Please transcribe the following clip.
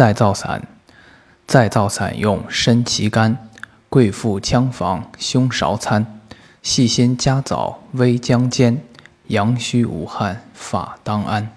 再造伞，再造伞用参旗干，贵妇羌房胸勺参，细心加枣微姜煎，阳虚无汗法当安。